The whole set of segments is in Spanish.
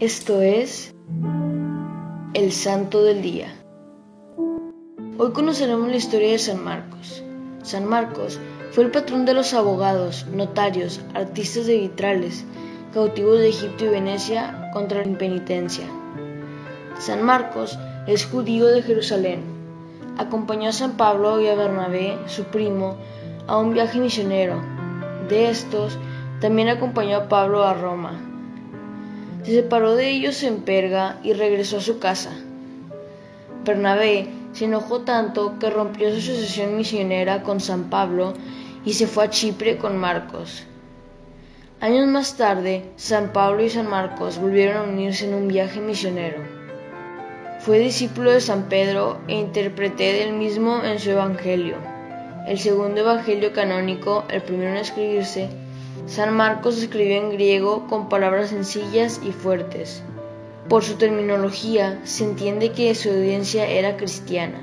Esto es el Santo del Día. Hoy conoceremos la historia de San Marcos. San Marcos fue el patrón de los abogados, notarios, artistas de vitrales, cautivos de Egipto y Venecia contra la impenitencia. San Marcos es judío de Jerusalén. Acompañó a San Pablo y a Bernabé, su primo, a un viaje misionero. De estos, también acompañó a Pablo a Roma se separó de ellos en Perga y regresó a su casa. Bernabé se enojó tanto que rompió su asociación misionera con San Pablo y se fue a Chipre con Marcos. Años más tarde, San Pablo y San Marcos volvieron a unirse en un viaje misionero. Fue discípulo de San Pedro e interpreté del mismo en su Evangelio. El segundo Evangelio canónico, el primero en escribirse, San Marcos escribió en griego con palabras sencillas y fuertes. Por su terminología se entiende que su audiencia era cristiana.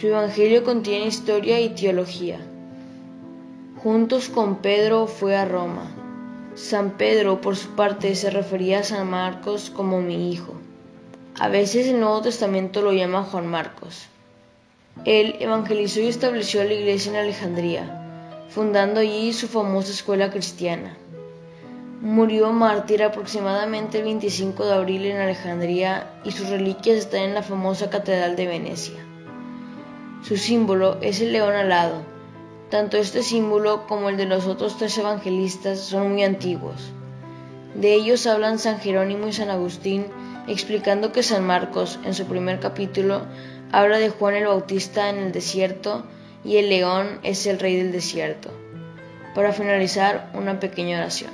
Su evangelio contiene historia y teología. Juntos con Pedro fue a Roma. San Pedro, por su parte, se refería a San Marcos como mi hijo. A veces el Nuevo Testamento lo llama Juan Marcos. Él evangelizó y estableció la iglesia en Alejandría fundando allí su famosa escuela cristiana. Murió mártir aproximadamente el 25 de abril en Alejandría y sus reliquias están en la famosa Catedral de Venecia. Su símbolo es el león alado. Tanto este símbolo como el de los otros tres evangelistas son muy antiguos. De ellos hablan San Jerónimo y San Agustín, explicando que San Marcos, en su primer capítulo, habla de Juan el Bautista en el desierto y el león es el rey del desierto. Para finalizar, una pequeña oración.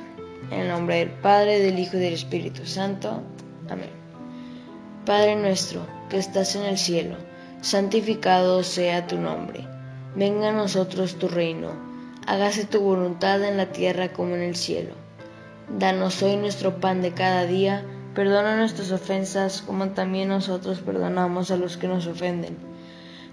En el nombre del Padre, del Hijo y del Espíritu Santo. Amén. Padre nuestro, que estás en el cielo, santificado sea tu nombre. Venga a nosotros tu reino. Hágase tu voluntad en la tierra como en el cielo. Danos hoy nuestro pan de cada día. Perdona nuestras ofensas como también nosotros perdonamos a los que nos ofenden